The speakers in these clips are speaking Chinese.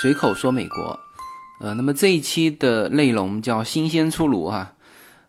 随口说美国，呃，那么这一期的内容叫新鲜出炉哈，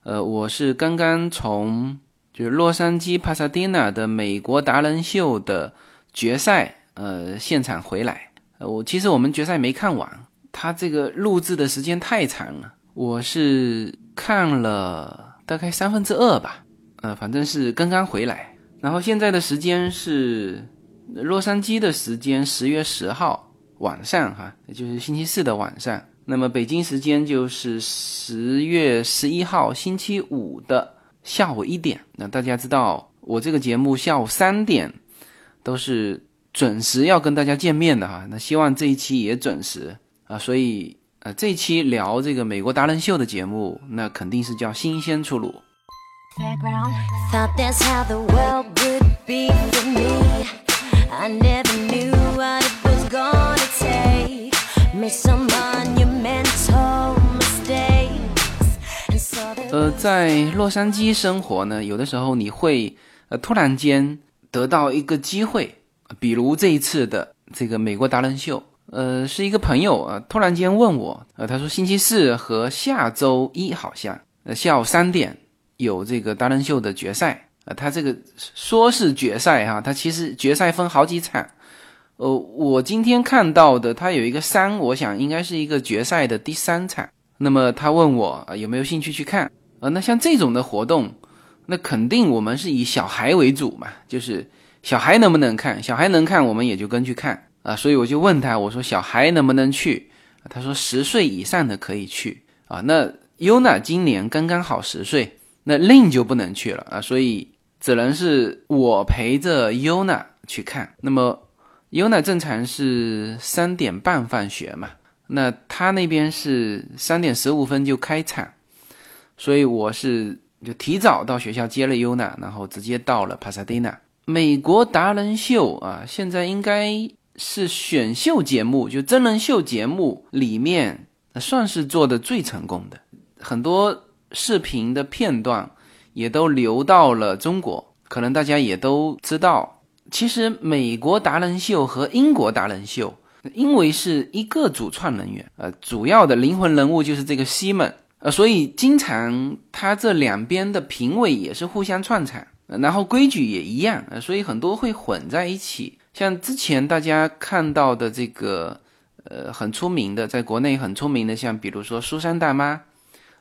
呃，我是刚刚从就是洛杉矶帕萨迪纳的美国达人秀的决赛呃现场回来，呃，我其实我们决赛没看完，他这个录制的时间太长了，我是看了大概三分之二吧，呃，反正是刚刚回来，然后现在的时间是洛杉矶的时间十月十号。晚上哈，也就是星期四的晚上。那么北京时间就是十月十一号星期五的下午一点。那大家知道，我这个节目下午三点都是准时要跟大家见面的哈。那希望这一期也准时啊。所以呃，这一期聊这个美国达人秀的节目，那肯定是叫新鲜出炉。呃，在洛杉矶生活呢，有的时候你会呃突然间得到一个机会，比如这一次的这个美国达人秀，呃，是一个朋友啊，突然间问我，呃，他说星期四和下周一好像呃下午三点有这个达人秀的决赛啊，他这个说是决赛哈，他其实决赛分好几场，呃，我今天看到的他有一个三，我想应该是一个决赛的第三场，那么他问我有没有兴趣去看。呃，那像这种的活动，那肯定我们是以小孩为主嘛，就是小孩能不能看，小孩能看，我们也就跟去看啊。所以我就问他，我说小孩能不能去？他说十岁以上的可以去啊。那 Yuna 今年刚刚好十岁，那林就不能去了啊，所以只能是我陪着 Yuna 去看。那么尤娜正常是三点半放学嘛，那他那边是三点十五分就开场。所以我是就提早到学校接了尤娜，然后直接到了帕萨迪纳。美国达人秀啊，现在应该是选秀节目，就真人秀节目里面算是做的最成功的。很多视频的片段也都流到了中国，可能大家也都知道。其实美国达人秀和英国达人秀，因为是一个主创人员，呃，主要的灵魂人物就是这个西蒙。呃，所以经常他这两边的评委也是互相串场，然后规矩也一样，呃，所以很多会混在一起。像之前大家看到的这个，呃，很出名的，在国内很出名的，像比如说苏珊大妈，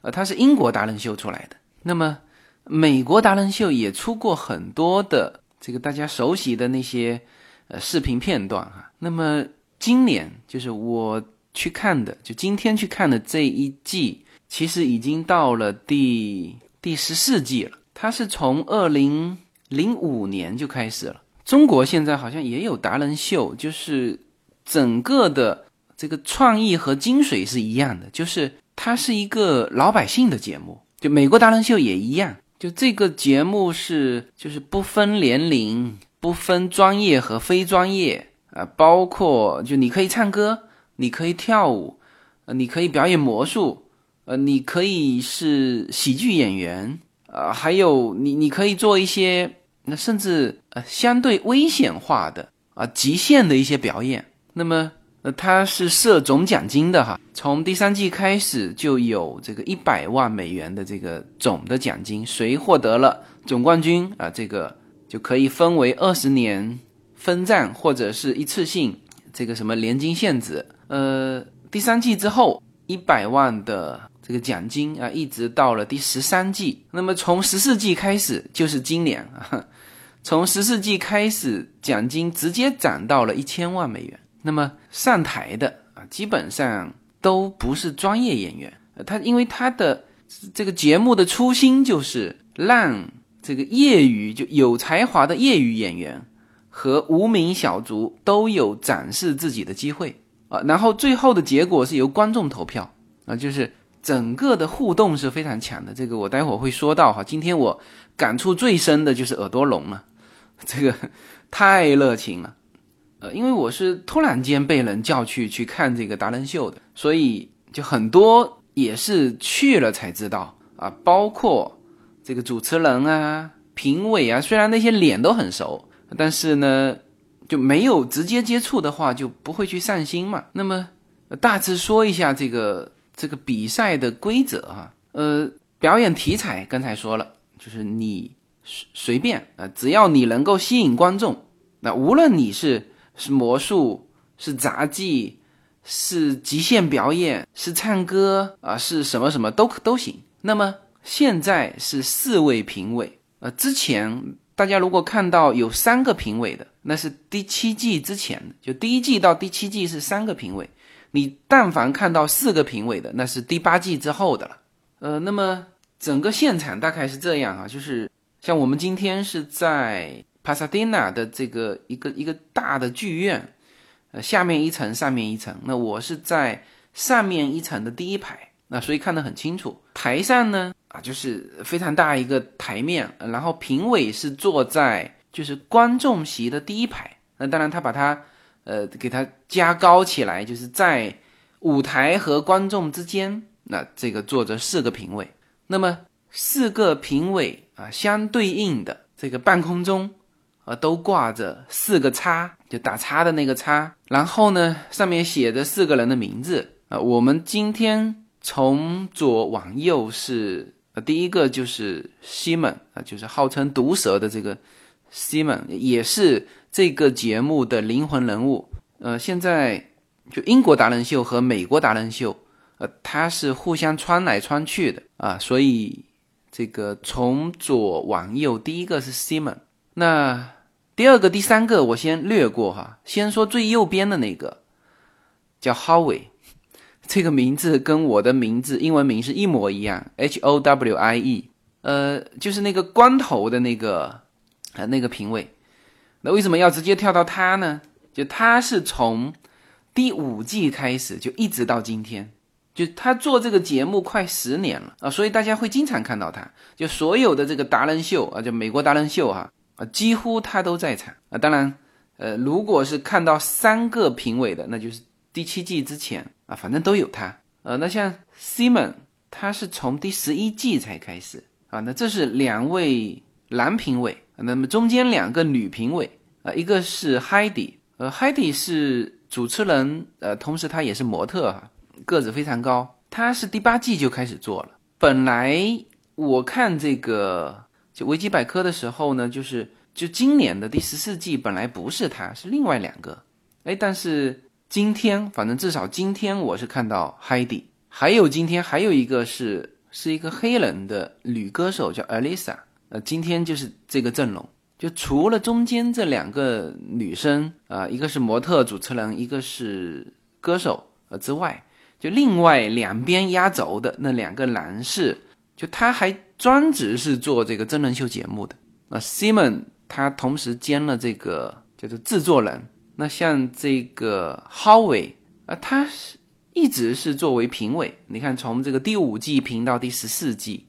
呃，她是英国达人秀出来的。那么美国达人秀也出过很多的这个大家熟悉的那些呃视频片段哈。那么今年就是我去看的，就今天去看的这一季。其实已经到了第第十四季了，它是从二零零五年就开始了。中国现在好像也有达人秀，就是整个的这个创意和精髓是一样的，就是它是一个老百姓的节目。就美国达人秀也一样，就这个节目是就是不分年龄、不分专业和非专业啊，包括就你可以唱歌，你可以跳舞，呃，你可以表演魔术。呃，你可以是喜剧演员，呃，还有你，你可以做一些那甚至呃相对危险化的啊极限的一些表演。那么，呃，它是设总奖金的哈，从第三季开始就有这个一百万美元的这个总的奖金，谁获得了总冠军啊，这个就可以分为二十年分账或者是一次性这个什么年金限制。呃，第三季之后一百万的。这个奖金啊，一直到了第十三季。那么从十四季开始就是今年啊，从十四季开始，奖金直接涨到了一千万美元。那么上台的啊，基本上都不是专业演员。他因为他的这个节目的初心就是让这个业余就有才华的业余演员和无名小卒都有展示自己的机会啊。然后最后的结果是由观众投票啊，就是。整个的互动是非常强的，这个我待会儿会说到哈。今天我感触最深的就是耳朵聋了，这个太热情了。呃，因为我是突然间被人叫去去看这个达人秀的，所以就很多也是去了才知道啊。包括这个主持人啊、评委啊，虽然那些脸都很熟，但是呢就没有直接接触的话，就不会去上心嘛。那么。大致说一下这个这个比赛的规则哈。呃，表演题材刚才说了，就是你随随便啊，只要你能够吸引观众，那无论你是是魔术、是杂技、是极限表演、是唱歌啊，是什么什么都都行。那么现在是四位评委，呃，之前大家如果看到有三个评委的，那是第七季之前的，就第一季到第七季是三个评委。你但凡看到四个评委的，那是第八季之后的了。呃，那么整个现场大概是这样啊，就是像我们今天是在帕萨迪纳的这个一个一个大的剧院，呃，下面一层，上面一层。那我是在上面一层的第一排，那所以看得很清楚。台上呢，啊，就是非常大一个台面，然后评委是坐在就是观众席的第一排。那当然他把它。呃，给它加高起来，就是在舞台和观众之间，那这个坐着四个评委，那么四个评委啊，相对应的这个半空中啊，都挂着四个叉，就打叉的那个叉，然后呢，上面写着四个人的名字啊。我们今天从左往右是，呃，第一个就是西蒙啊，就是号称毒蛇的这个西蒙，也是。这个节目的灵魂人物，呃，现在就英国达人秀和美国达人秀，呃，它是互相穿来穿去的啊，所以这个从左往右，第一个是 Simon，那第二个、第三个我先略过哈，先说最右边的那个叫 Howie，这个名字跟我的名字英文名是一模一样，H O W I E，呃，就是那个光头的那个呃那个评委。那为什么要直接跳到他呢？就他是从第五季开始就一直到今天，就他做这个节目快十年了啊，所以大家会经常看到他。就所有的这个达人秀啊，就美国达人秀哈，啊几乎他都在场啊。当然，呃，如果是看到三个评委的，那就是第七季之前啊，反正都有他。呃，那像 Simon，他是从第十一季才开始啊。那这是两位男评委。那么中间两个女评委啊，一个是 Heidi，呃，Heidi 是主持人，呃，同时她也是模特哈，个子非常高。她是第八季就开始做了。本来我看这个就维基百科的时候呢，就是就今年的第十四季本来不是他，是另外两个。哎，但是今天反正至少今天我是看到 Heidi，还有今天还有一个是是一个黑人的女歌手叫 Alisa。呃，今天就是这个阵容，就除了中间这两个女生啊，一个是模特主持人，一个是歌手呃之外，就另外两边压轴的那两个男士，就他还专职是做这个真人秀节目的啊。Simon 他同时兼了这个叫做制作人。那像这个 Howie 啊，他是一直是作为评委，你看从这个第五季评到第十四季。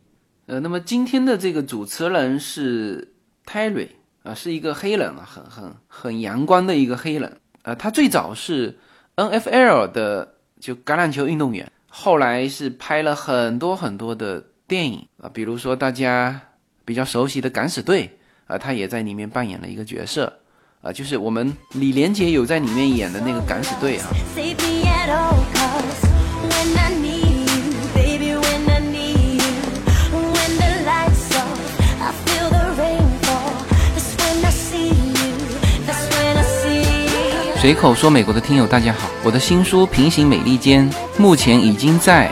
呃，那么今天的这个主持人是 Terry 啊，是一个黑人啊，很很很阳光的一个黑人。呃，他最早是 NFL 的就橄榄球运动员，后来是拍了很多很多的电影啊，比如说大家比较熟悉的《敢死队》啊，他也在里面扮演了一个角色啊，就是我们李连杰有在里面演的那个《敢死队》啊。随口说美国的听友，大家好，我的新书《平行美利坚》目前已经在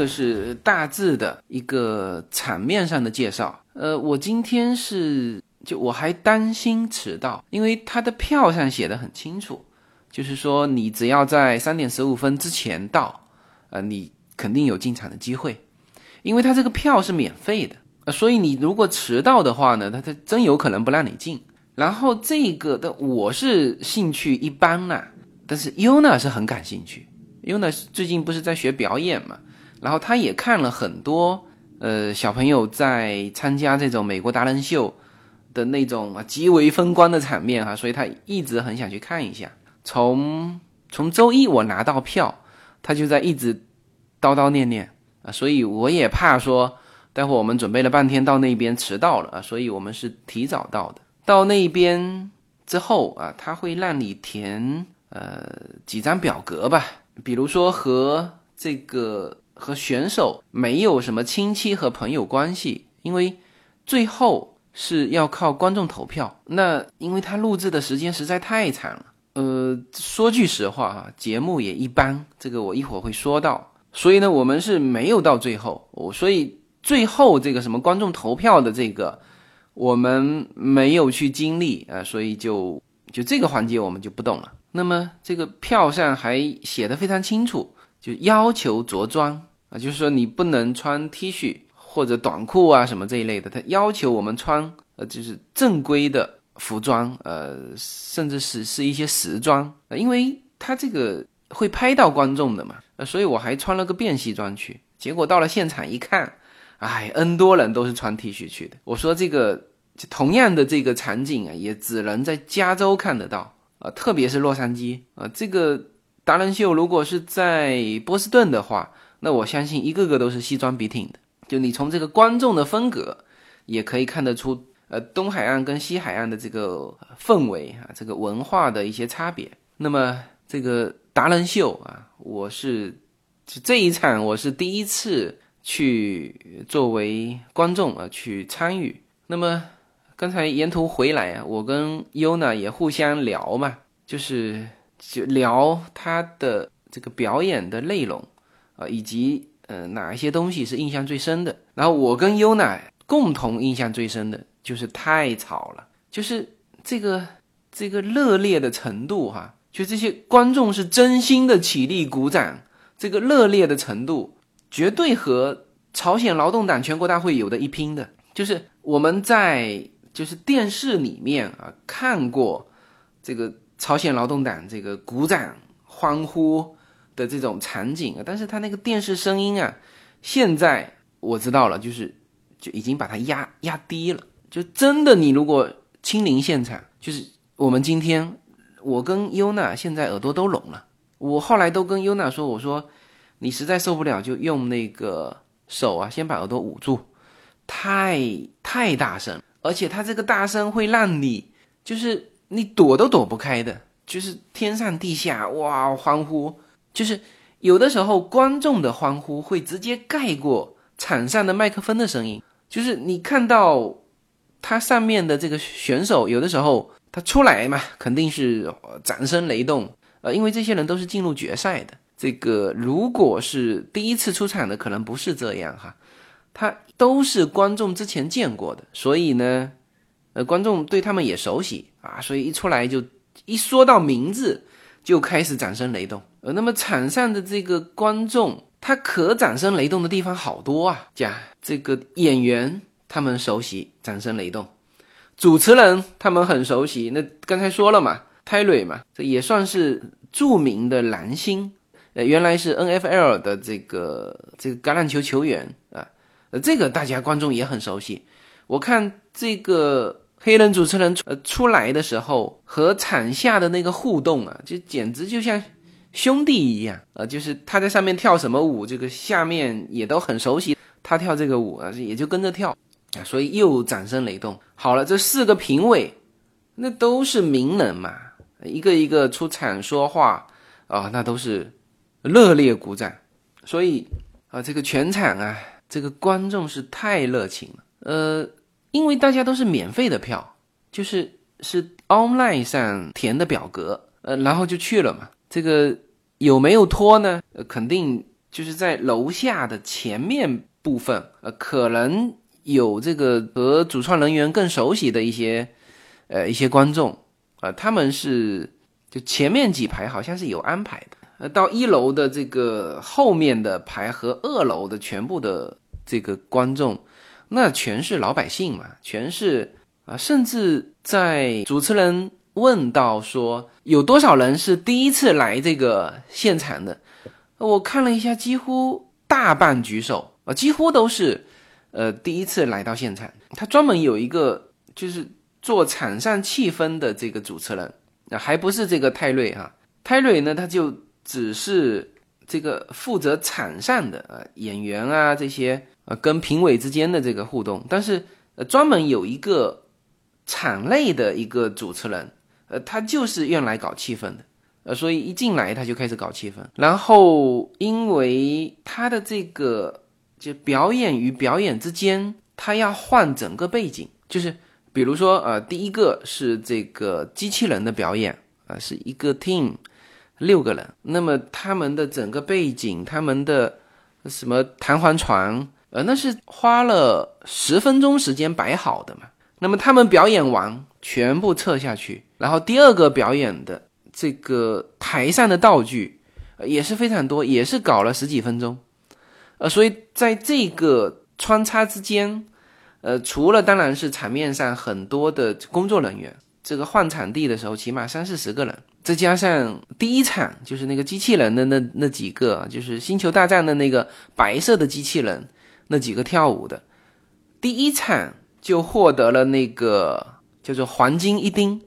个是大致的一个场面上的介绍。呃，我今天是就我还担心迟到，因为他的票上写的很清楚，就是说你只要在三点十五分之前到。呃，你肯定有进场的机会，因为他这个票是免费的，呃，所以你如果迟到的话呢，他他真有可能不让你进。然后这个的我是兴趣一般呐，但是 Yuna 是很感兴趣。Yuna 最近不是在学表演嘛，然后他也看了很多呃小朋友在参加这种美国达人秀的那种啊极为风光的场面哈，所以他一直很想去看一下。从从周一我拿到票，他就在一直叨叨念念啊，所以我也怕说待会我们准备了半天到那边迟到了啊，所以我们是提早到的。到那边之后啊，他会让你填呃几张表格吧，比如说和这个和选手没有什么亲戚和朋友关系，因为最后是要靠观众投票。那因为他录制的时间实在太长了，呃，说句实话哈，节目也一般，这个我一会儿会说到。所以呢，我们是没有到最后，我所以最后这个什么观众投票的这个。我们没有去经历啊，所以就就这个环节我们就不懂了。那么这个票上还写的非常清楚，就要求着装啊，就是说你不能穿 T 恤或者短裤啊什么这一类的，他要求我们穿呃就是正规的服装，呃，甚至是是一些时装，因为他这个会拍到观众的嘛，呃，所以我还穿了个便西装去，结果到了现场一看。哎，N 多人都是穿 T 恤去的。我说这个同样的这个场景啊，也只能在加州看得到啊，特别是洛杉矶啊。这个达人秀如果是在波士顿的话，那我相信一个个都是西装笔挺的。就你从这个观众的风格，也可以看得出，呃，东海岸跟西海岸的这个氛围啊，这个文化的一些差别。那么这个达人秀啊，我是这一场我是第一次。去作为观众啊去参与。那么刚才沿途回来啊，我跟优娜也互相聊嘛，就是就聊他的这个表演的内容啊，以及呃哪一些东西是印象最深的。然后我跟优乃共同印象最深的就是太吵了，就是这个这个热烈的程度哈，就这些观众是真心的起立鼓掌，这个热烈的程度。绝对和朝鲜劳动党全国大会有的一拼的，就是我们在就是电视里面啊看过这个朝鲜劳动党这个鼓掌欢呼的这种场景啊，但是他那个电视声音啊，现在我知道了，就是就已经把它压压低了，就真的你如果亲临现场，就是我们今天我跟优娜现在耳朵都聋了，我后来都跟优娜说，我说。你实在受不了，就用那个手啊，先把耳朵捂住，太太大声，而且它这个大声会让你，就是你躲都躲不开的，就是天上地下哇欢呼，就是有的时候观众的欢呼会直接盖过场上的麦克风的声音，就是你看到他上面的这个选手，有的时候他出来嘛，肯定是掌声雷动，呃，因为这些人都是进入决赛的。这个如果是第一次出场的，可能不是这样哈，他都是观众之前见过的，所以呢，呃，观众对他们也熟悉啊，所以一出来就一说到名字就开始掌声雷动。呃，那么场上的这个观众，他可掌声雷动的地方好多啊，讲这个演员他们熟悉掌声雷动，主持人他们很熟悉，那刚才说了嘛，泰瑞嘛，这也算是著名的男星。呃，原来是 N F L 的这个这个橄榄球球员啊，呃，这个大家观众也很熟悉。我看这个黑人主持人呃出来的时候和场下的那个互动啊，就简直就像兄弟一样啊，就是他在上面跳什么舞，这个下面也都很熟悉，他跳这个舞啊，也就跟着跳啊，所以又掌声雷动。好了，这四个评委那都是名人嘛，一个一个出场说话啊，那都是。热烈鼓掌，所以啊，这个全场啊，这个观众是太热情了。呃，因为大家都是免费的票，就是是 online 上填的表格，呃，然后就去了嘛。这个有没有拖呢？呃，肯定就是在楼下的前面部分，呃，可能有这个和主创人员更熟悉的一些，呃，一些观众，啊，他们是就前面几排好像是有安排的。呃，到一楼的这个后面的排和二楼的全部的这个观众，那全是老百姓嘛，全是啊，甚至在主持人问到说有多少人是第一次来这个现场的，我看了一下，几乎大半举手啊，几乎都是呃第一次来到现场。他专门有一个就是做场上气氛的这个主持人，啊，还不是这个泰瑞哈，泰瑞呢他就只是这个负责场上的啊演员啊这些啊跟评委之间的这个互动，但是呃专门有一个。场内的一个主持人，呃，他就是用来搞气氛的，呃，所以一进来他就开始搞气氛。然后，因为他的这个就表演与表演之间，他要换整个背景，就是比如说，呃，第一个是这个机器人的表演，啊，是一个 team 六个人，那么他们的整个背景，他们的什么弹簧床，呃，那是花了十分钟时间摆好的嘛。那么他们表演完，全部撤下去，然后第二个表演的这个台上的道具也是非常多，也是搞了十几分钟，呃，所以在这个穿插之间，呃，除了当然是场面上很多的工作人员，这个换场地的时候起码三四十个人，再加上第一场就是那个机器人的那那几个，就是星球大战的那个白色的机器人那几个跳舞的，第一场。就获得了那个叫做黄金一丁，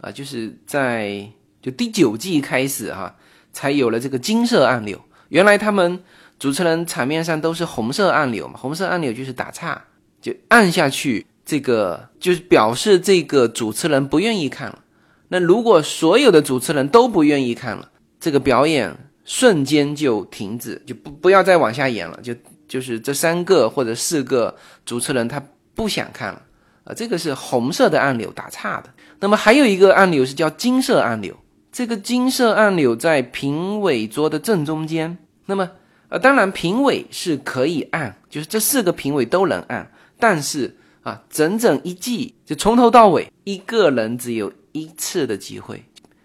啊，就是在就第九季开始哈，才有了这个金色按钮。原来他们主持人场面上都是红色按钮嘛，红色按钮就是打岔，就按下去，这个就是表示这个主持人不愿意看了。那如果所有的主持人都不愿意看了，这个表演瞬间就停止，就不不要再往下演了，就就是这三个或者四个主持人他。不想看了，啊，这个是红色的按钮打岔的。那么还有一个按钮是叫金色按钮，这个金色按钮在评委桌的正中间。那么，呃，当然评委是可以按，就是这四个评委都能按，但是啊，整整一季就从头到尾，一个人只有一次的机会，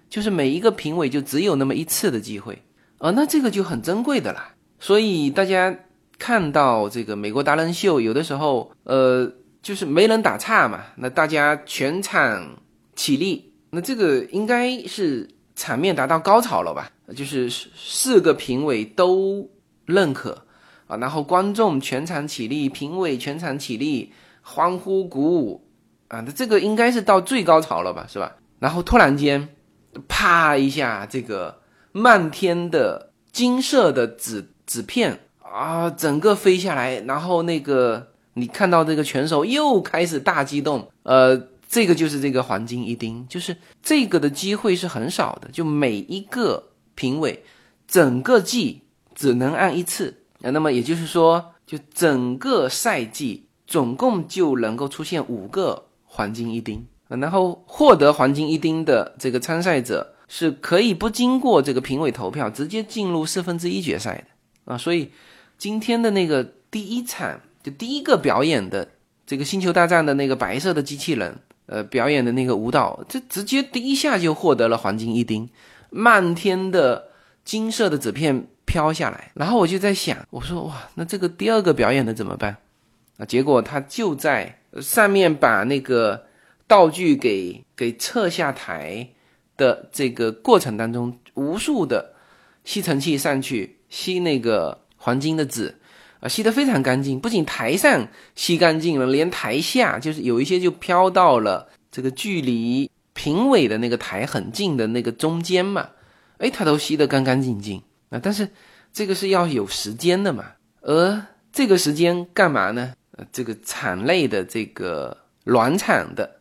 就是每一个评委就只有那么一次的机会，啊，那这个就很珍贵的啦。所以大家看到这个美国达人秀，有的时候，呃。就是没人打岔嘛，那大家全场起立，那这个应该是场面达到高潮了吧？就是四个评委都认可啊，然后观众全场起立，评委全场起立，欢呼鼓舞啊，那这个应该是到最高潮了吧，是吧？然后突然间，啪一下，这个漫天的金色的纸纸片啊，整个飞下来，然后那个。你看到这个拳手又开始大激动，呃，这个就是这个黄金一丁，就是这个的机会是很少的，就每一个评委整个季只能按一次，那么也就是说，就整个赛季总共就能够出现五个黄金一丁，然后获得黄金一丁的这个参赛者是可以不经过这个评委投票直接进入四分之一决赛的啊，所以今天的那个第一场。就第一个表演的这个星球大战的那个白色的机器人，呃，表演的那个舞蹈，这直接第一下就获得了黄金一丁，漫天的金色的纸片飘下来，然后我就在想，我说哇，那这个第二个表演的怎么办？啊，结果他就在上面把那个道具给给撤下台的这个过程当中，无数的吸尘器上去吸那个黄金的纸。啊，吸得非常干净，不仅台上吸干净了，连台下就是有一些就飘到了这个距离评委的那个台很近的那个中间嘛，哎，他都吸得干干净净啊。但是这个是要有时间的嘛，而这个时间干嘛呢？呃，这个场内的这个暖场的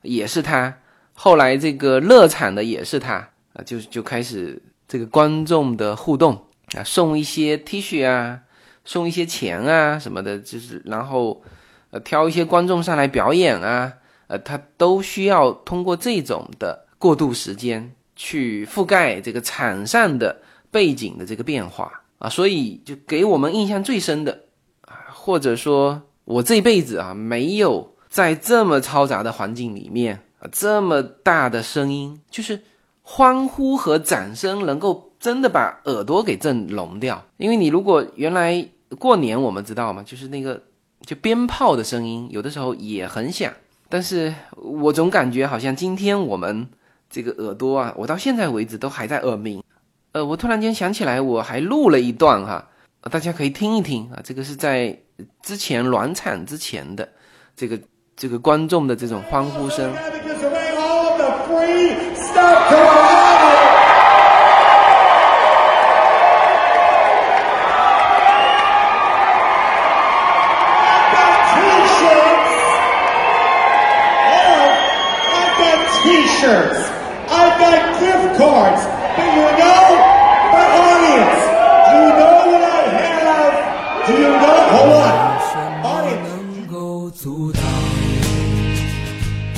也是他，后来这个热场的也是他啊，就就开始这个观众的互动啊，送一些 T 恤啊。送一些钱啊什么的，就是然后，呃，挑一些观众上来表演啊，呃，他都需要通过这种的过渡时间去覆盖这个场上的背景的这个变化啊，所以就给我们印象最深的啊，或者说我这辈子啊没有在这么嘈杂的环境里面啊，这么大的声音，就是欢呼和掌声能够真的把耳朵给震聋掉，因为你如果原来。过年我们知道吗？就是那个就鞭炮的声音，有的时候也很响但是我总感觉好像今天我们这个耳朵啊，我到现在为止都还在耳鸣。呃，我突然间想起来，我还录了一段哈，大家可以听一听啊。这个是在之前暖场之前的这个这个观众的这种欢呼声。T-shirts. I've got gift cards. But you know, my audience, you know what I have? Do you know? Hold on.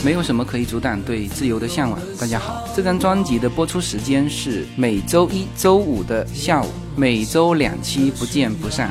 没有什么可以阻挡对自由的向往。大家好，这张专辑的播出时间是每周一、周五的下午，每周两期，不见不散。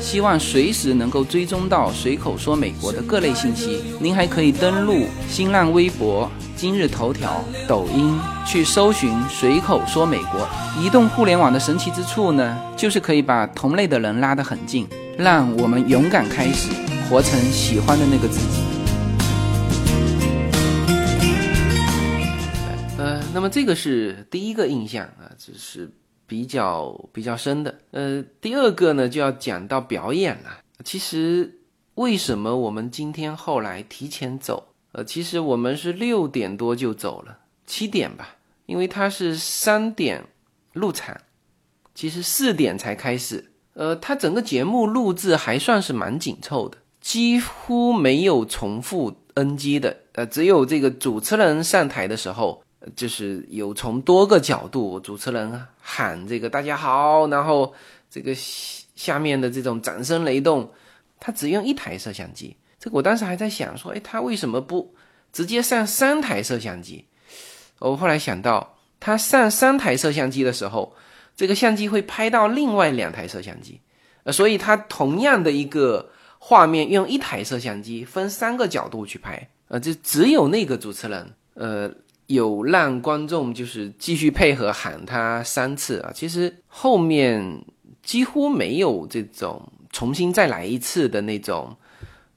希望随时能够追踪到随口说美国的各类信息，您还可以登录新浪微博。今日头条、抖音去搜寻“随口说美国”。移动互联网的神奇之处呢，就是可以把同类的人拉得很近，让我们勇敢开始，活成喜欢的那个自己。呃，那么这个是第一个印象啊，这是比较比较深的。呃，第二个呢，就要讲到表演了。其实为什么我们今天后来提前走？呃，其实我们是六点多就走了，七点吧，因为他是三点入场，其实四点才开始。呃，他整个节目录制还算是蛮紧凑的，几乎没有重复 NG 的。呃，只有这个主持人上台的时候，就是有从多个角度，主持人啊喊这个“大家好”，然后这个下面的这种掌声雷动，他只用一台摄像机。这个我当时还在想说，哎，他为什么不直接上三台摄像机？我后来想到，他上三台摄像机的时候，这个相机会拍到另外两台摄像机，呃，所以他同样的一个画面用一台摄像机分三个角度去拍，呃，就只有那个主持人，呃，有让观众就是继续配合喊他三次啊，其实后面几乎没有这种重新再来一次的那种。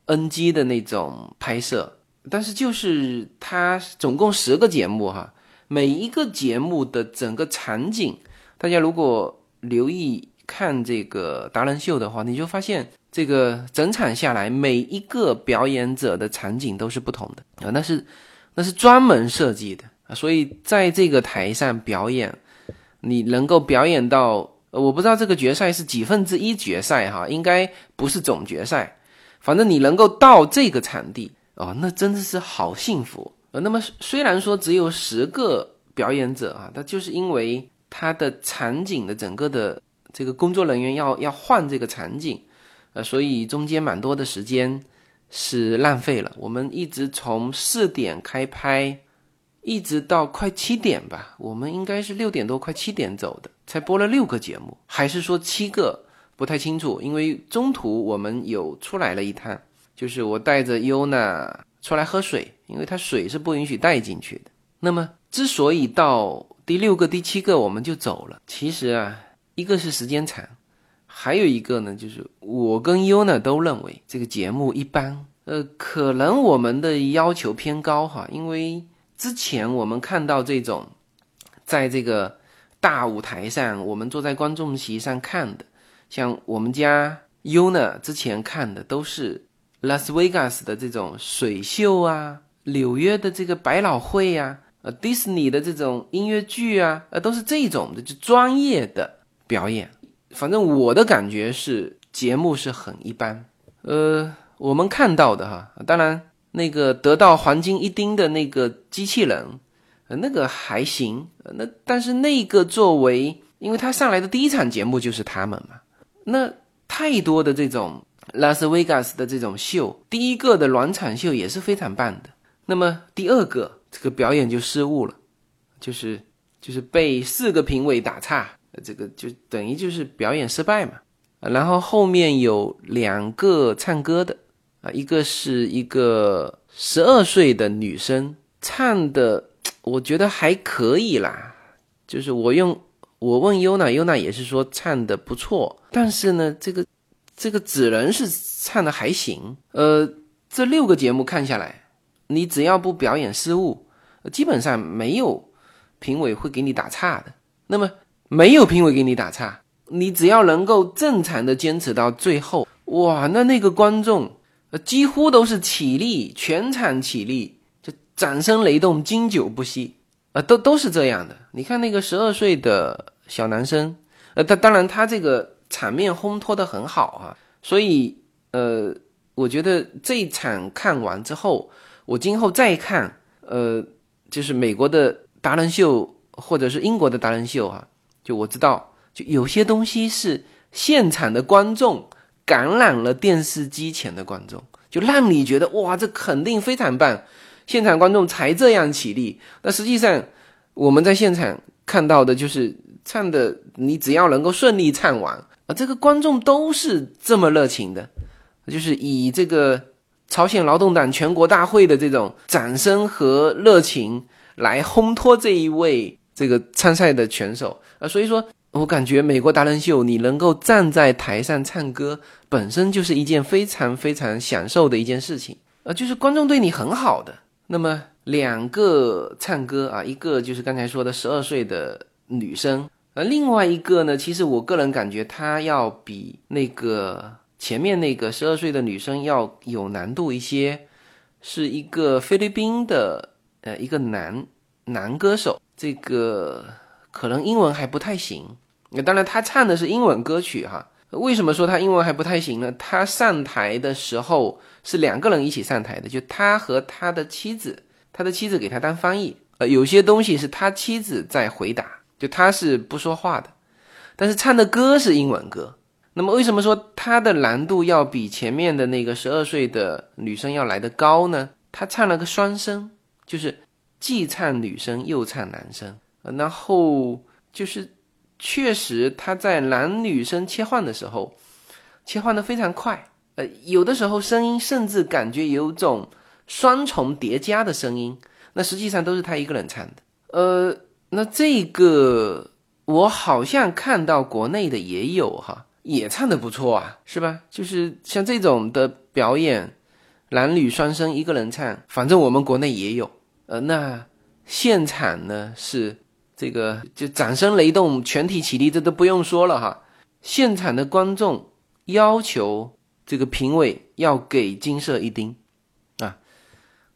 NG 的那种拍摄，但是就是它总共十个节目哈，每一个节目的整个场景，大家如果留意看这个达人秀的话，你就发现这个整场下来，每一个表演者的场景都是不同的啊，那是那是专门设计的啊，所以在这个台上表演，你能够表演到，我不知道这个决赛是几分之一决赛哈，应该不是总决赛。反正你能够到这个场地哦，那真的是好幸福。呃，那么虽然说只有十个表演者啊，但就是因为他的场景的整个的这个工作人员要要换这个场景，呃，所以中间蛮多的时间是浪费了。我们一直从四点开拍，一直到快七点吧，我们应该是六点多快七点走的，才播了六个节目，还是说七个？不太清楚，因为中途我们有出来了一趟，就是我带着优娜出来喝水，因为它水是不允许带进去的。那么，之所以到第六个、第七个我们就走了，其实啊，一个是时间长，还有一个呢，就是我跟优娜都认为这个节目一般。呃，可能我们的要求偏高哈，因为之前我们看到这种，在这个大舞台上，我们坐在观众席上看的。像我们家 U 呢，之前看的都是拉斯维加斯的这种水秀啊，纽约的这个百老汇呀，呃，迪士尼的这种音乐剧啊，呃，都是这种的，就专业的表演。反正我的感觉是节目是很一般。呃，我们看到的哈，当然那个得到黄金一丁的那个机器人，呃，那个还行。那但是那个作为因为他上来的第一场节目就是他们嘛。那太多的这种拉斯维加斯的这种秀，第一个的暖场秀也是非常棒的。那么第二个这个表演就失误了，就是就是被四个评委打岔，这个就等于就是表演失败嘛。然后后面有两个唱歌的啊，一个是一个十二岁的女生唱的，我觉得还可以啦。就是我用我问优娜，优娜也是说唱的不错，但是呢，这个这个只能是唱的还行。呃，这六个节目看下来，你只要不表演失误，基本上没有评委会给你打岔的。那么没有评委给你打岔。你只要能够正常的坚持到最后，哇，那那个观众，几乎都是起立，全场起立，就掌声雷动，经久不息，啊，都都是这样的。你看那个十二岁的小男生，呃，他当然他这个场面烘托的很好啊，所以，呃，我觉得这一场看完之后，我今后再看，呃，就是美国的达人秀或者是英国的达人秀啊，就我知道。就有些东西是现场的观众感染了电视机前的观众，就让你觉得哇，这肯定非常棒，现场观众才这样起立。那实际上我们在现场看到的就是唱的，你只要能够顺利唱完啊，这个观众都是这么热情的，就是以这个朝鲜劳动党全国大会的这种掌声和热情来烘托这一位这个参赛的选手啊，所以说。我感觉美国达人秀，你能够站在台上唱歌，本身就是一件非常非常享受的一件事情呃，就是观众对你很好的。那么两个唱歌啊，一个就是刚才说的十二岁的女生，而另外一个呢，其实我个人感觉她要比那个前面那个十二岁的女生要有难度一些，是一个菲律宾的呃一个男男歌手，这个可能英文还不太行。那当然，他唱的是英文歌曲哈。为什么说他英文还不太行呢？他上台的时候是两个人一起上台的，就他和他的妻子，他的妻子给他当翻译。呃，有些东西是他妻子在回答，就他是不说话的。但是唱的歌是英文歌。那么为什么说他的难度要比前面的那个十二岁的女生要来的高呢？他唱了个双声，就是既唱女声又唱男声，然后就是。确实，他在男女生切换的时候，切换的非常快。呃，有的时候声音甚至感觉有种双重叠加的声音，那实际上都是他一个人唱的。呃，那这个我好像看到国内的也有哈，也唱的不错啊，是吧？就是像这种的表演，男女双声一个人唱，反正我们国内也有。呃，那现场呢是。这个就掌声雷动，全体起立，这都不用说了哈。现场的观众要求这个评委要给金色一丁啊，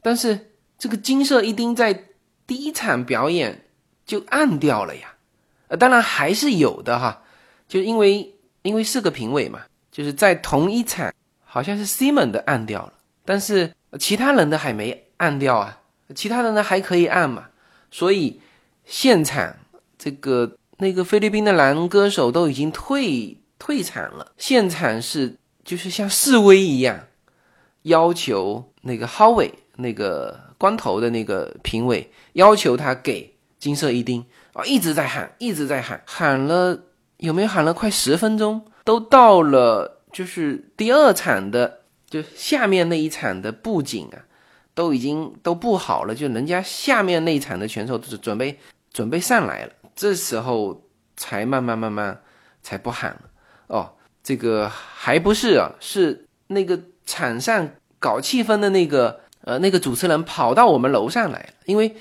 但是这个金色一丁在第一场表演就暗掉了呀。呃，当然还是有的哈，就因为因为四个评委嘛，就是在同一场，好像是 Simon 的暗掉了，但是其他人的还没暗掉啊，其他的呢还可以按嘛，所以。现场这个那个菲律宾的男歌手都已经退退场了，现场是就是像示威一样，要求那个 Howie 那个光头的那个评委要求他给金色一丁啊，一直在喊，一直在喊，喊了有没有喊了快十分钟？都到了就是第二场的就下面那一场的布景啊，都已经都布好了，就人家下面那一场的选手都是准备。准备上来了，这时候才慢慢慢慢才不喊了哦。这个还不是啊，是那个场上搞气氛的那个呃那个主持人跑到我们楼上来了，因为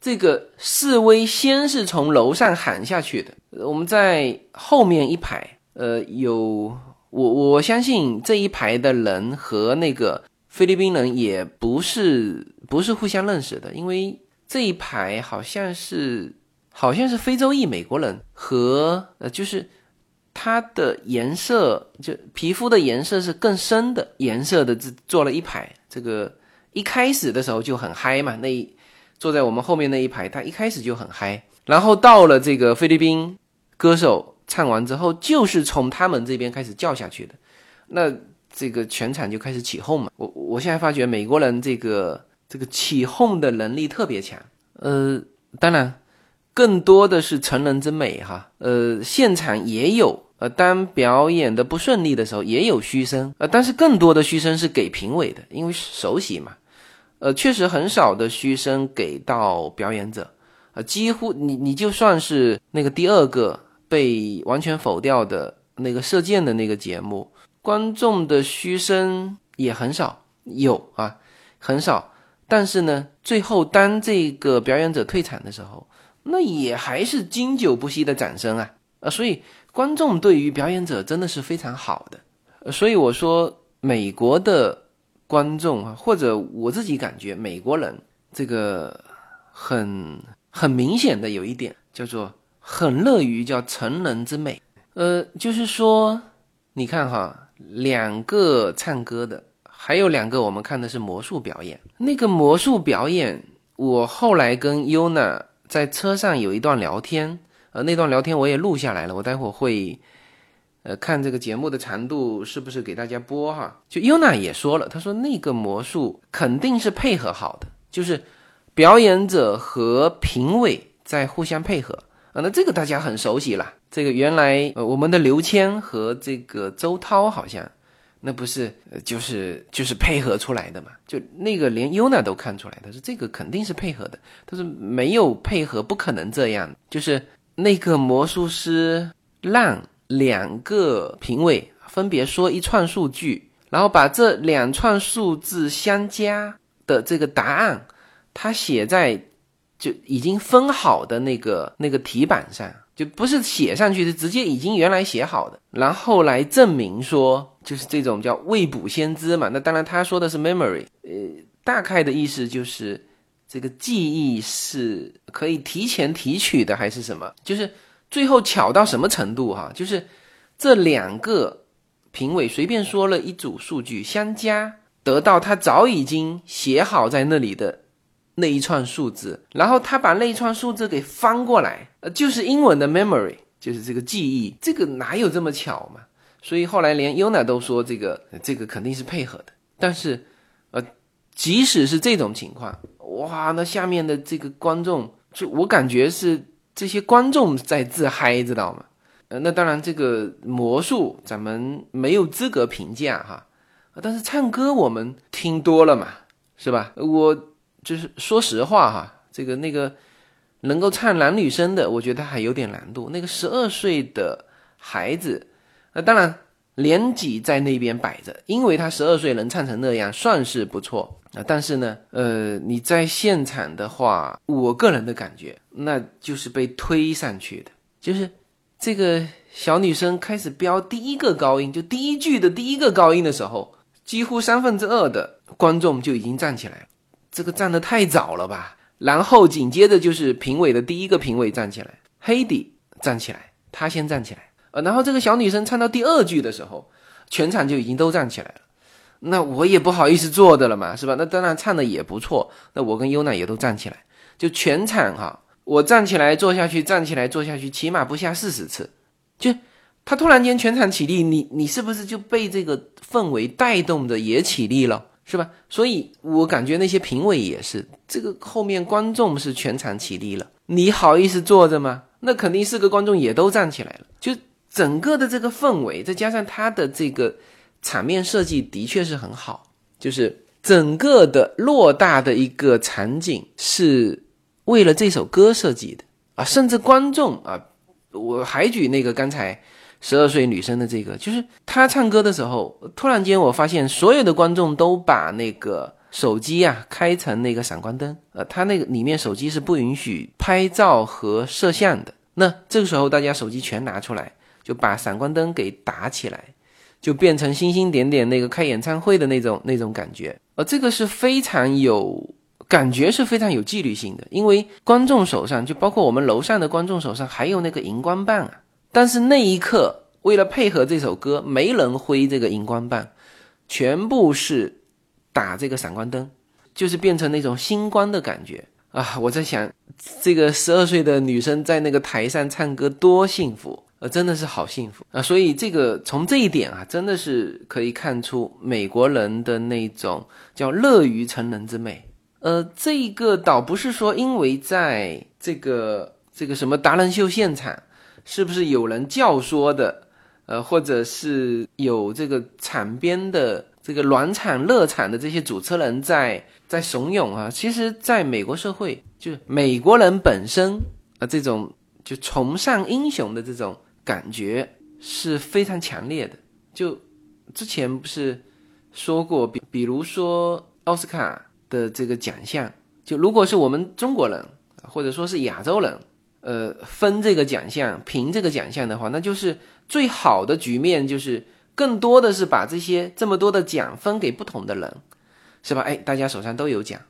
这个示威先是从楼上喊下去的。我们在后面一排，呃，有我我相信这一排的人和那个菲律宾人也不是不是互相认识的，因为。这一排好像是，好像是非洲裔美国人和呃，就是他的颜色，就皮肤的颜色是更深的颜色的，这坐了一排。这个一开始的时候就很嗨嘛，那一坐在我们后面那一排，他一开始就很嗨。然后到了这个菲律宾歌手唱完之后，就是从他们这边开始叫下去的，那这个全场就开始起哄嘛。我我现在发觉美国人这个这个起哄的能力特别强，呃，当然更多的是成人之美哈，呃，现场也有。呃，当表演的不顺利的时候，也有嘘声，呃，但是更多的嘘声是给评委的，因为熟悉嘛。呃，确实很少的嘘声给到表演者，呃，几乎你你就算是那个第二个被完全否掉的那个射箭的那个节目，观众的嘘声也很少，有啊，很少。但是呢，最后当这个表演者退场的时候，那也还是经久不息的掌声啊，啊，所以。观众对于表演者真的是非常好的，所以我说美国的观众啊，或者我自己感觉美国人这个很很明显的有一点叫做很乐于叫成人之美，呃，就是说你看哈，两个唱歌的，还有两个我们看的是魔术表演，那个魔术表演，我后来跟优娜在车上有一段聊天。呃，那段聊天我也录下来了，我待会儿会，呃，看这个节目的长度是不是给大家播哈。就优娜也说了，她说那个魔术肯定是配合好的，就是表演者和评委在互相配合啊。那这个大家很熟悉了，这个原来呃我们的刘谦和这个周涛好像，那不是就是就是配合出来的嘛？就那个连优娜都看出来，他说这个肯定是配合的，他说没有配合不可能这样，就是。那个魔术师让两个评委分别说一串数据，然后把这两串数字相加的这个答案，他写在就已经分好的那个那个题板上，就不是写上去的，直接已经原来写好的，然后来证明说就是这种叫未卜先知嘛。那当然他说的是 memory，呃，大概的意思就是。这个记忆是可以提前提取的，还是什么？就是最后巧到什么程度哈？就是这两个评委随便说了一组数据相加，得到他早已经写好在那里的那一串数字，然后他把那一串数字给翻过来，呃，就是英文的 memory，就是这个记忆。这个哪有这么巧嘛？所以后来连 Yuna 都说这个这个肯定是配合的。但是，呃，即使是这种情况。哇，那下面的这个观众，就我感觉是这些观众在自嗨，知道吗？呃，那当然，这个魔术咱们没有资格评价哈，但是唱歌我们听多了嘛，是吧？我就是说实话哈，这个那个能够唱男女生的，我觉得还有点难度。那个十二岁的孩子，那当然。年纪在那边摆着，因为他十二岁能唱成那样，算是不错啊。但是呢，呃，你在现场的话，我个人的感觉，那就是被推上去的。就是这个小女生开始飙第一个高音，就第一句的第一个高音的时候，几乎三分之二的观众就已经站起来了。这个站的太早了吧？然后紧接着就是评委的第一个评委站起来，黑底站起来，他先站起来。呃，然后这个小女生唱到第二句的时候，全场就已经都站起来了。那我也不好意思坐的了嘛，是吧？那当然唱的也不错。那我跟优娜也都站起来，就全场哈，我站起来坐下去，站起来坐下去，起码不下四十次。就他突然间全场起立，你你是不是就被这个氛围带动的也起立了，是吧？所以我感觉那些评委也是，这个后面观众是全场起立了，你好意思坐着吗？那肯定是个观众也都站起来了，就。整个的这个氛围，再加上它的这个场面设计，的确是很好。就是整个的偌大的一个场景，是为了这首歌设计的啊！甚至观众啊，我还举那个刚才十二岁女生的这个，就是她唱歌的时候，突然间我发现所有的观众都把那个手机啊开成那个闪光灯，呃，她那个里面手机是不允许拍照和摄像的。那这个时候大家手机全拿出来。就把闪光灯给打起来，就变成星星点点那个开演唱会的那种那种感觉，呃，这个是非常有感觉，是非常有纪律性的。因为观众手上，就包括我们楼上的观众手上，还有那个荧光棒啊。但是那一刻，为了配合这首歌，没人挥这个荧光棒，全部是打这个闪光灯，就是变成那种星光的感觉。啊，我在想，这个十二岁的女生在那个台上唱歌多幸福，呃，真的是好幸福啊！所以这个从这一点啊，真的是可以看出美国人的那种叫乐于成人之美。呃，这个倒不是说因为在这个这个什么达人秀现场，是不是有人教唆的，呃，或者是有这个场边的这个暖场热场的这些主持人在。在怂恿啊，其实，在美国社会，就是美国人本身啊，这种就崇尚英雄的这种感觉是非常强烈的。就之前不是说过，比比如说奥斯卡的这个奖项，就如果是我们中国人或者说是亚洲人，呃，分这个奖项、评这个奖项的话，那就是最好的局面，就是更多的是把这些这么多的奖分给不同的人。是吧？哎，大家手上都有奖，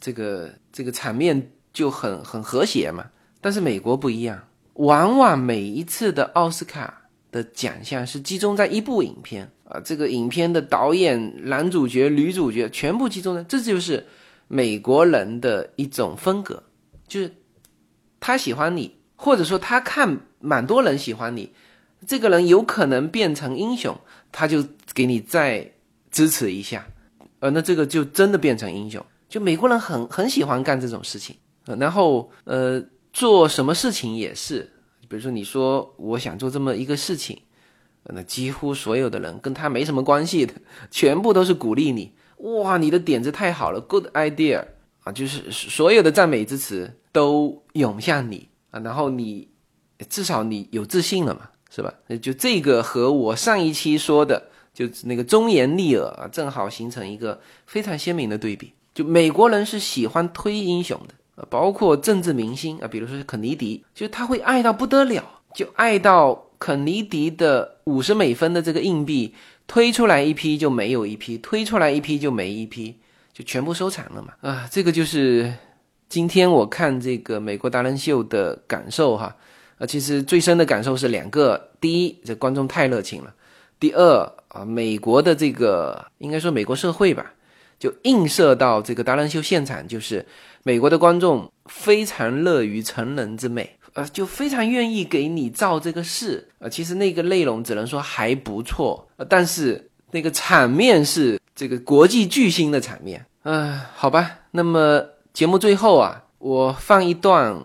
这个这个场面就很很和谐嘛。但是美国不一样，往往每一次的奥斯卡的奖项是集中在一部影片啊，这个影片的导演、男主角、女主角全部集中在，这就是美国人的一种风格，就是他喜欢你，或者说他看蛮多人喜欢你，这个人有可能变成英雄，他就给你再支持一下。呃，那这个就真的变成英雄，就美国人很很喜欢干这种事情，呃，然后呃，做什么事情也是，比如说你说我想做这么一个事情，那几乎所有的人跟他没什么关系的，全部都是鼓励你，哇，你的点子太好了，good idea 啊，就是所有的赞美之词都涌向你啊，然后你至少你有自信了嘛，是吧？就这个和我上一期说的。就那个忠言逆耳啊，正好形成一个非常鲜明的对比。就美国人是喜欢推英雄的包括政治明星啊，比如说肯尼迪，就他会爱到不得了，就爱到肯尼迪的五十美分的这个硬币推出来一批就没有一批，推出来一批就没一批，就全部收藏了嘛。啊，这个就是今天我看这个美国达人秀的感受哈。啊，其实最深的感受是两个，第一，这观众太热情了。第二啊，美国的这个应该说美国社会吧，就映射到这个达人秀现场，就是美国的观众非常乐于成人之美，呃，就非常愿意给你造这个事啊。其实那个内容只能说还不错，但是那个场面是这个国际巨星的场面，嗯，好吧。那么节目最后啊，我放一段，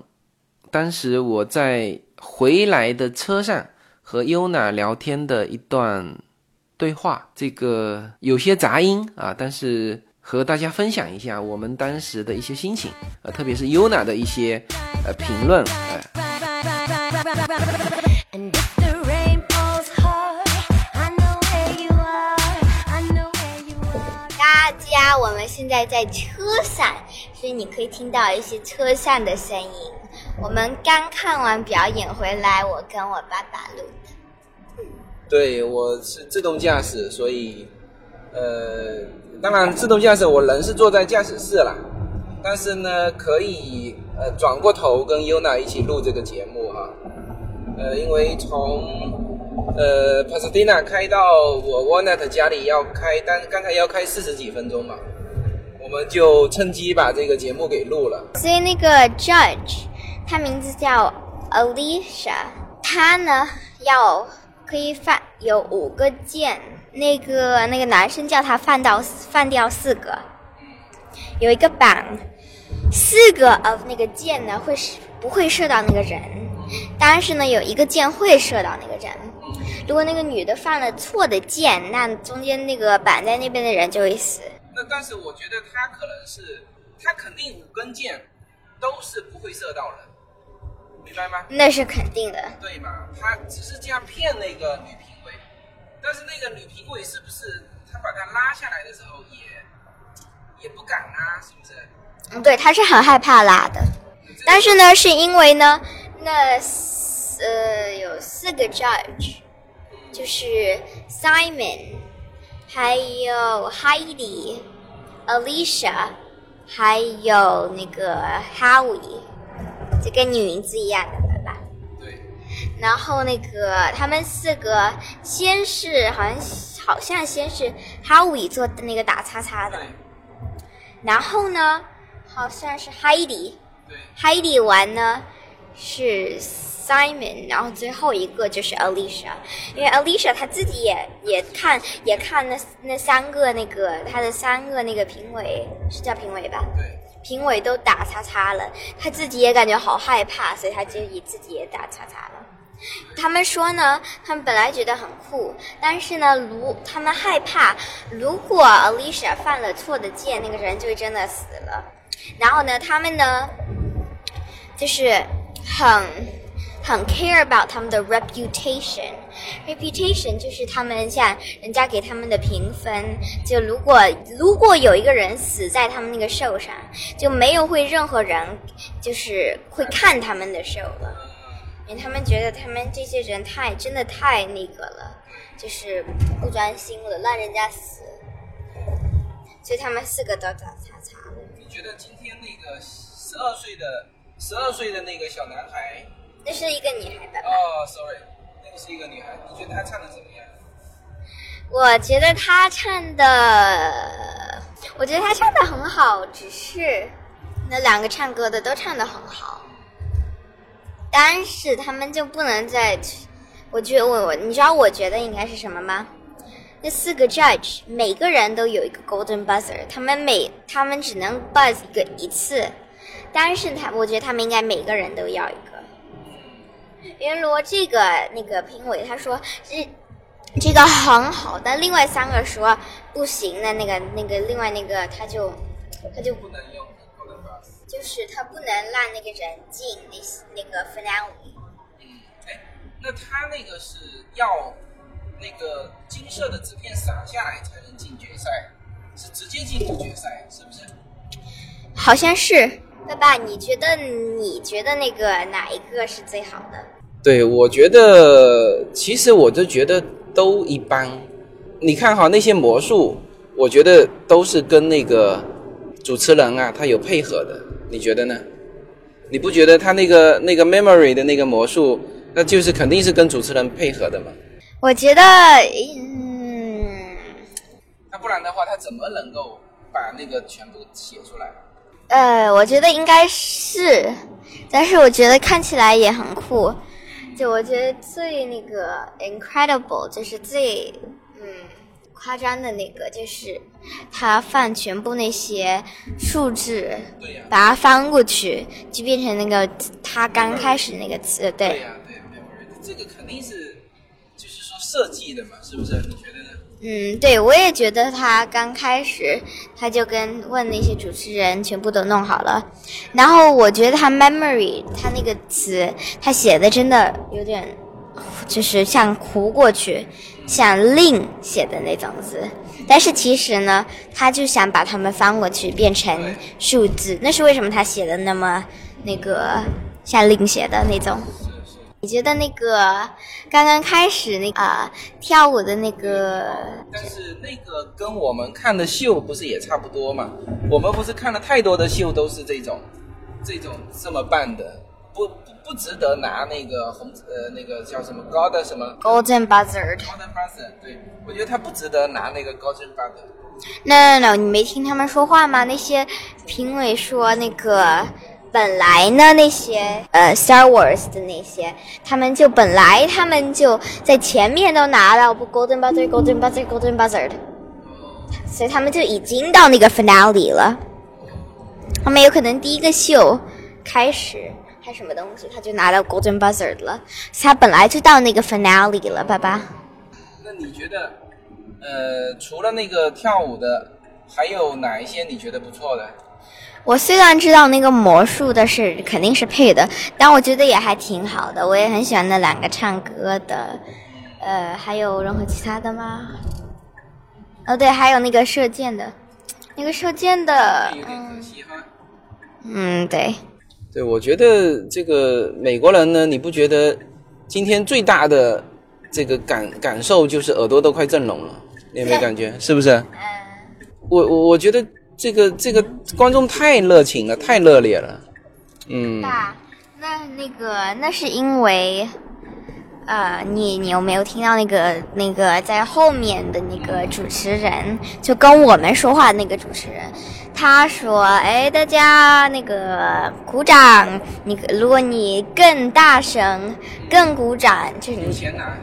当时我在回来的车上。和优娜聊天的一段对话，这个有些杂音啊，但是和大家分享一下我们当时的一些心情，呃，特别是优娜的一些呃评论，哎。大家，我们现在在车上，所以你可以听到一些车上的声音。我们刚看完表演回来，我跟我爸爸录。对，我是自动驾驶，所以，呃，当然自动驾驶我人是坐在驾驶室了，但是呢，可以呃转过头跟 Yuna 一起录这个节目哈，呃，因为从呃 Pasadena 开到我 Walnut 家里要开，但刚才要开四十几分钟嘛，我们就趁机把这个节目给录了。所以那个 Judge，他名字叫 Alicia，他呢要。可以放有五个键，那个那个男生叫他放到放掉四个，有一个板，四个 of 那个键呢会是不会射到那个人？但是呢有一个键会射到那个人。如果那个女的犯了错的贱，那中间那个绑在那边的人就会死。那但是我觉得他可能是，他肯定五根箭都是不会射到人。明白吗？那是肯定的。对嘛？他只是这样骗那个女评委，但是那个女评委是不是他把他拉下来的时候也也不敢啊？是不是？嗯，对，他是很害怕拉的。但是呢，是因为呢，那呃有四个 judge，就是 Simon，还有 Heidi，Alicia，还有那个 Howie。就跟女名字一样的，对吧？对。然后那个他们四个先是好像好像先是 Howie 做的那个打叉叉的，然后呢好像是 Heidi，Heidi 玩呢是 Simon，然后最后一个就是 Alicia，因为 Alicia 她自己也也看也看那那三个那个她的三个那个评委是叫评委吧？对，评委都打叉叉了，她自己也感觉好害怕，所以她就以自己也打叉叉了。他们说呢，他们本来觉得很酷，但是呢，如他们害怕，如果 Alicia 犯了错的剑，那个人就真的死了。然后呢，他们呢，就是很很 care about 他们的 reputation。reputation 就是他们像人家给他们的评分，就如果如果有一个人死在他们那个 show 上，就没有会任何人就是会看他们的 show 了。因为他们觉得他们这些人太真的太那个了，就是不专心了，让人家死，所以他们四个都打叉叉。你觉得今天那个十二岁的十二岁的那个小男孩？那是一个女孩的？哦，sorry，那个是一个女孩。你觉得她唱的怎么样？我觉得她唱的，我觉得她唱的很好，只是那两个唱歌的都唱的很好。但是他们就不能再，我觉得我我你知道我觉得应该是什么吗？那四个 judge 每个人都有一个 golden buzzer，他们每他们只能 buzz 一个一次，但是他我觉得他们应该每个人都要一个，因为如果这个那个评委他说这这个很好，但另外三个说不行的那个那个另外那个他就他就不能用。不能就是他不能让那个人进那那个 finale。嗯，哎，那他那个是要那个金色的纸片撒下来才能进决赛，是直接进入决赛，是不是？好像是。爸爸，你觉得你觉得那个哪一个是最好的？对，我觉得其实我就觉得都一般。你看哈，那些魔术，我觉得都是跟那个主持人啊，他有配合的。你觉得呢？你不觉得他那个那个 memory 的那个魔术，那就是肯定是跟主持人配合的吗？我觉得，嗯，那不然的话，他怎么能够把那个全部写出来？呃，我觉得应该是，但是我觉得看起来也很酷。就我觉得最那个 incredible 就是最，嗯。夸张的那个就是他放全部那些数字，把它翻过去，就变成那个他刚开始那个词。对对呀，对，这个肯定是就是说设计的嘛，是不是？你觉得呢？嗯，对，我也觉得他刚开始他就跟问那些主持人全部都弄好了，然后我觉得他 memory 他那个词他写的真的有点就是像糊过去。像令写的那种字，但是其实呢，他就想把它们翻过去变成数字。那是为什么他写的那么那个像令写的那种？你觉得那个刚刚开始那个跳舞的那个？但是那个跟我们看的秀不是也差不多嘛？我们不是看了太多的秀都是这种，这种这么办的。不不不值得拿那个红呃那个叫什么高的什么 golden buzzer。golden buzzer，对我觉得他不值得拿那个 golden buzzer。no no no，你没听他们说话吗？那些评委说那个本来呢那些呃 Star Wars 的那些，他们就本来他们就在前面都拿到不 golden buzzer golden buzzer golden buzzer 的，所以他们就已经到那个 finale 了。他们有可能第一个秀开始。还什么东西，他就拿到 Golden Buzzer 了。他本来就到那个 Finale 了，爸爸。那你觉得，呃，除了那个跳舞的，还有哪一些你觉得不错的？我虽然知道那个魔术的是肯定是配的，但我觉得也还挺好的。我也很喜欢那两个唱歌的。呃，还有任何其他的吗？哦，对，还有那个射箭的，那个射箭的。嗯，对。对，我觉得这个美国人呢，你不觉得今天最大的这个感感受就是耳朵都快震聋了，你有没有感觉？是不是？嗯。我我我觉得这个这个观众太热情了，太热烈了。嗯。爸，那那个那是因为，呃，你你有没有听到那个那个在后面的那个主持人，就跟我们说话的那个主持人，他说：“哎，大家那个鼓掌，你如果你更大声，更鼓掌，就是你钱拿。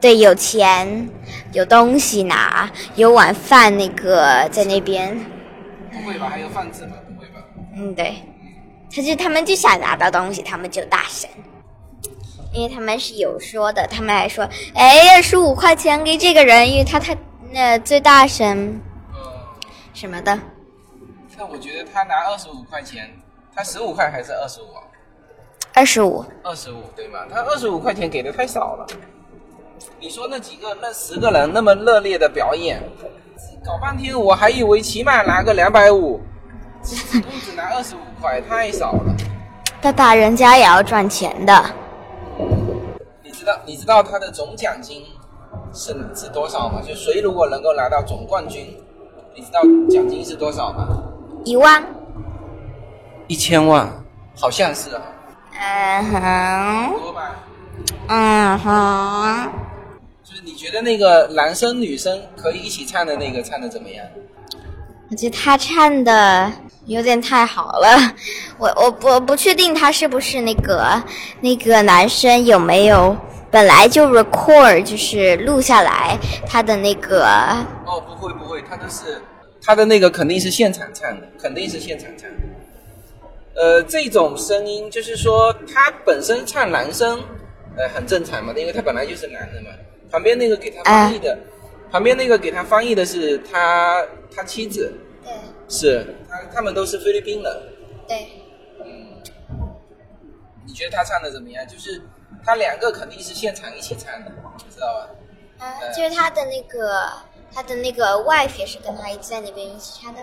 对有钱，有东西拿，有碗饭那个在那边，不会吧？还有饭吃吗？不会吧？嗯，对，他就他们就想拿到东西，他们就大声。”因为他们是有说的，他们还说，哎，二十五块钱给这个人，因为他他那最大声，呃，什么的。那我觉得他拿二十五块钱，他十五块还是二十五啊？二十五。二十五对吗？他二十五块钱给的太少了。你说那几个那十个人那么热烈的表演，搞半天我还以为起码拿个两百五，只拿二十五块，太少了。爸爸，人家也要赚钱的。你知道你知道他的总奖金是是多少吗？就谁如果能够拿到总冠军，你知道奖金是多少吗？一万，一千万，好像是啊。嗯哼。多吧？嗯哼。就是你觉得那个男生女生可以一起唱的那个唱的怎么样？我觉得他唱的有点太好了，我我不不确定他是不是那个那个男生有没有。本来就 record 就是录下来他的那个哦，不会不会，他都是他的那个肯定是现场唱的，肯定是现场唱。呃，这种声音就是说他本身唱男生，呃，很正常嘛，因为他本来就是男的嘛。旁边那个给他翻译的，旁边那个给他翻译的是他他妻子，对，是他他们都是菲律宾人，对，嗯，你觉得他唱的怎么样？就是。他两个肯定是现场一起唱的，知道吧？啊，就是他的那个，他的那个 wife 也是跟他一起在那边一起唱的。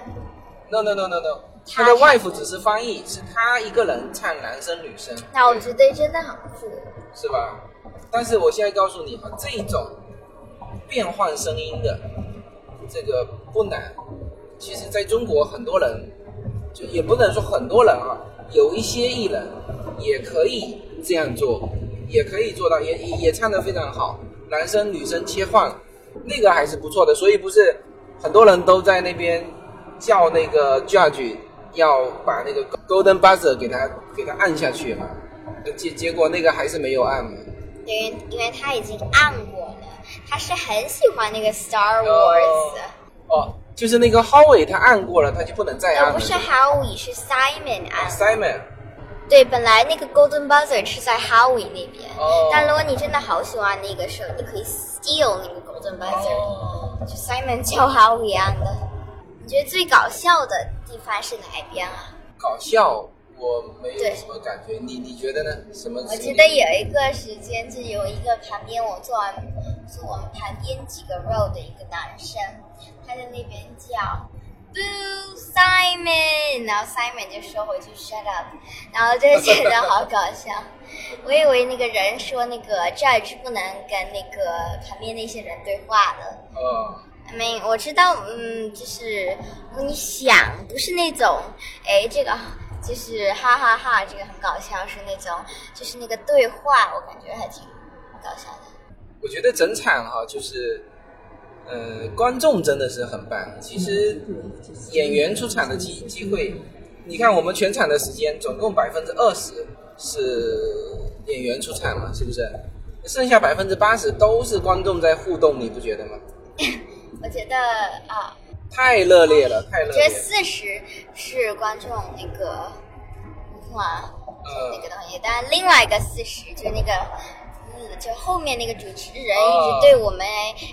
No no no no no，他的 wife 只是翻译，是他一个人唱男生女生。那我觉得真的很酷，是吧？但是我现在告诉你啊，这种变换声音的这个不难。其实在中国很多人，就也不能说很多人啊，有一些艺人也可以这样做。也可以做到，也也唱得非常好，男生女生切换，那个还是不错的。所以不是很多人都在那边叫那个 judge 要把那个 golden buzzer 给他给他按下去嘛？结结果那个还是没有按嘛？对，因为他已经按过了，他是很喜欢那个 Star Wars。哦，就是那个 Howie 他按过了，他就不能再按。不是 Howie，是 Simon 按。Simon。对，本来那个 Golden Buzzer 是在 Howie 那边，但如果你真的好喜欢那个时候，你可以 steal 那个 Golden Buzzer，就 Simon 叫 Howie 一样的。你觉得最搞笑的地方是哪一边啊？搞笑，我没有什么感觉。你你觉得呢？什么？我记得有一个时间，就有一个旁边我坐完坐我们旁边几个 row 的一个男生，他在那边叫。Boo Simon，然后 Simon 就说回去 Shut up，然后就觉得好搞笑。我以为那个人说那个 Judge 不能跟那个旁边那些人对话的。哦。Mean，我知道，嗯，就是你想，不是那种，哎，这个就是哈哈哈，这个很搞笑，是那种，就是那个对话，我感觉还挺搞笑的。我觉得整场哈，就是。呃，观众真的是很棒。其实演员出场的机机会，你看我们全场的时间，总共百分之二十是演员出场嘛，是不是？剩下百分之八十都是观众在互动，你不觉得吗？我觉得啊，太热烈了，太热烈。觉得四十是观众那个哇，那个东西，但另外一个四十就是那个。就后面那个主持人一直对我们，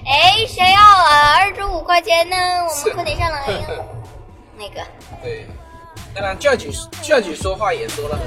哎，谁要啊？二十五块钱呢？我们快点上来 呀！那个。对，当然，教举教举说话也说了。